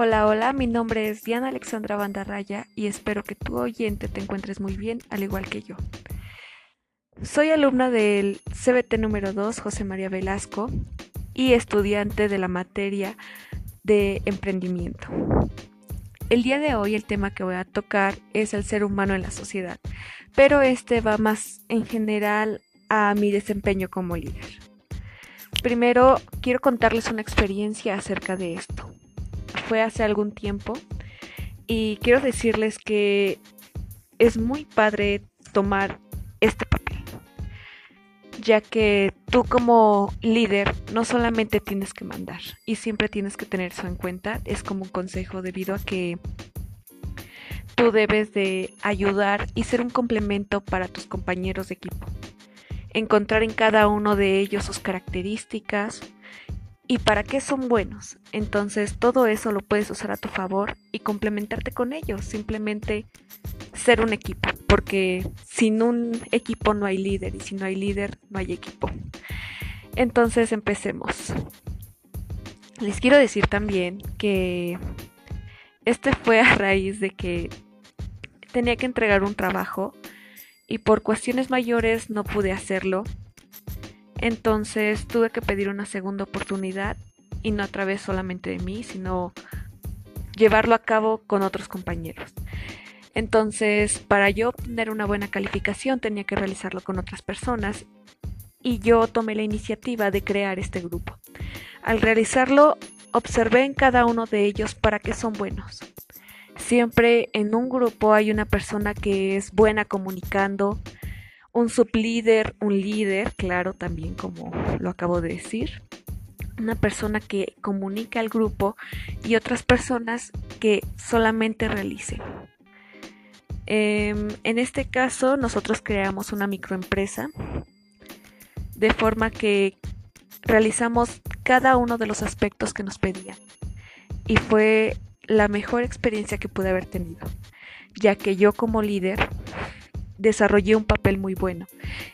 Hola, hola, mi nombre es Diana Alexandra Bandarraya y espero que tu oyente te encuentres muy bien, al igual que yo. Soy alumna del CBT número 2, José María Velasco, y estudiante de la materia de emprendimiento. El día de hoy el tema que voy a tocar es el ser humano en la sociedad, pero este va más en general a mi desempeño como líder. Primero quiero contarles una experiencia acerca de esto. Fue hace algún tiempo. Y quiero decirles que es muy padre tomar este papel, ya que tú como líder no solamente tienes que mandar y siempre tienes que tener eso en cuenta, es como un consejo debido a que tú debes de ayudar y ser un complemento para tus compañeros de equipo. Encontrar en cada uno de ellos sus características y para qué son buenos. Entonces todo eso lo puedes usar a tu favor y complementarte con ellos, simplemente ser un equipo, porque sin un equipo no hay líder y si no hay líder no hay equipo. Entonces empecemos. Les quiero decir también que este fue a raíz de que tenía que entregar un trabajo y por cuestiones mayores no pude hacerlo. Entonces tuve que pedir una segunda oportunidad y no a través solamente de mí, sino llevarlo a cabo con otros compañeros. Entonces, para yo obtener una buena calificación tenía que realizarlo con otras personas y yo tomé la iniciativa de crear este grupo. Al realizarlo, observé en cada uno de ellos para qué son buenos. Siempre en un grupo hay una persona que es buena comunicando, un sublíder, un líder, claro, también como lo acabo de decir, una persona que comunica al grupo y otras personas que solamente realicen. Em, en este caso, nosotros creamos una microempresa de forma que realizamos cada uno de los aspectos que nos pedían. Y fue la mejor experiencia que pude haber tenido, ya que yo como líder desarrollé un papel muy bueno.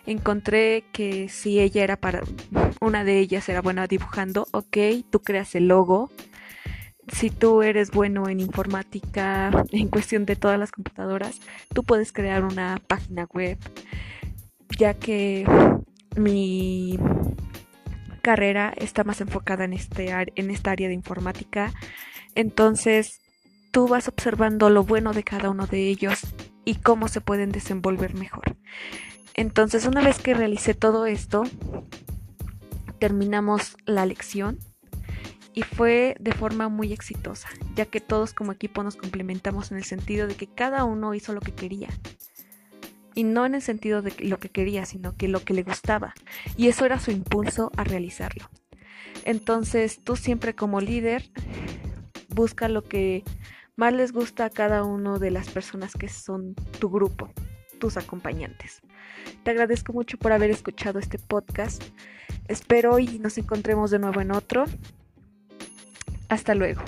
Encontré que si ella era para, una de ellas era buena dibujando, ok, tú creas el logo. Si tú eres bueno en informática, en cuestión de todas las computadoras, tú puedes crear una página web, ya que mi carrera está más enfocada en, este, en esta área de informática entonces, tú vas observando lo bueno de cada uno de ellos y cómo se pueden desenvolver mejor. Entonces, una vez que realicé todo esto, terminamos la lección y fue de forma muy exitosa, ya que todos como equipo nos complementamos en el sentido de que cada uno hizo lo que quería. Y no en el sentido de lo que quería, sino que lo que le gustaba. Y eso era su impulso a realizarlo. Entonces tú siempre como líder busca lo que más les gusta a cada uno de las personas que son tu grupo, tus acompañantes. Te agradezco mucho por haber escuchado este podcast. Espero y nos encontremos de nuevo en otro. Hasta luego.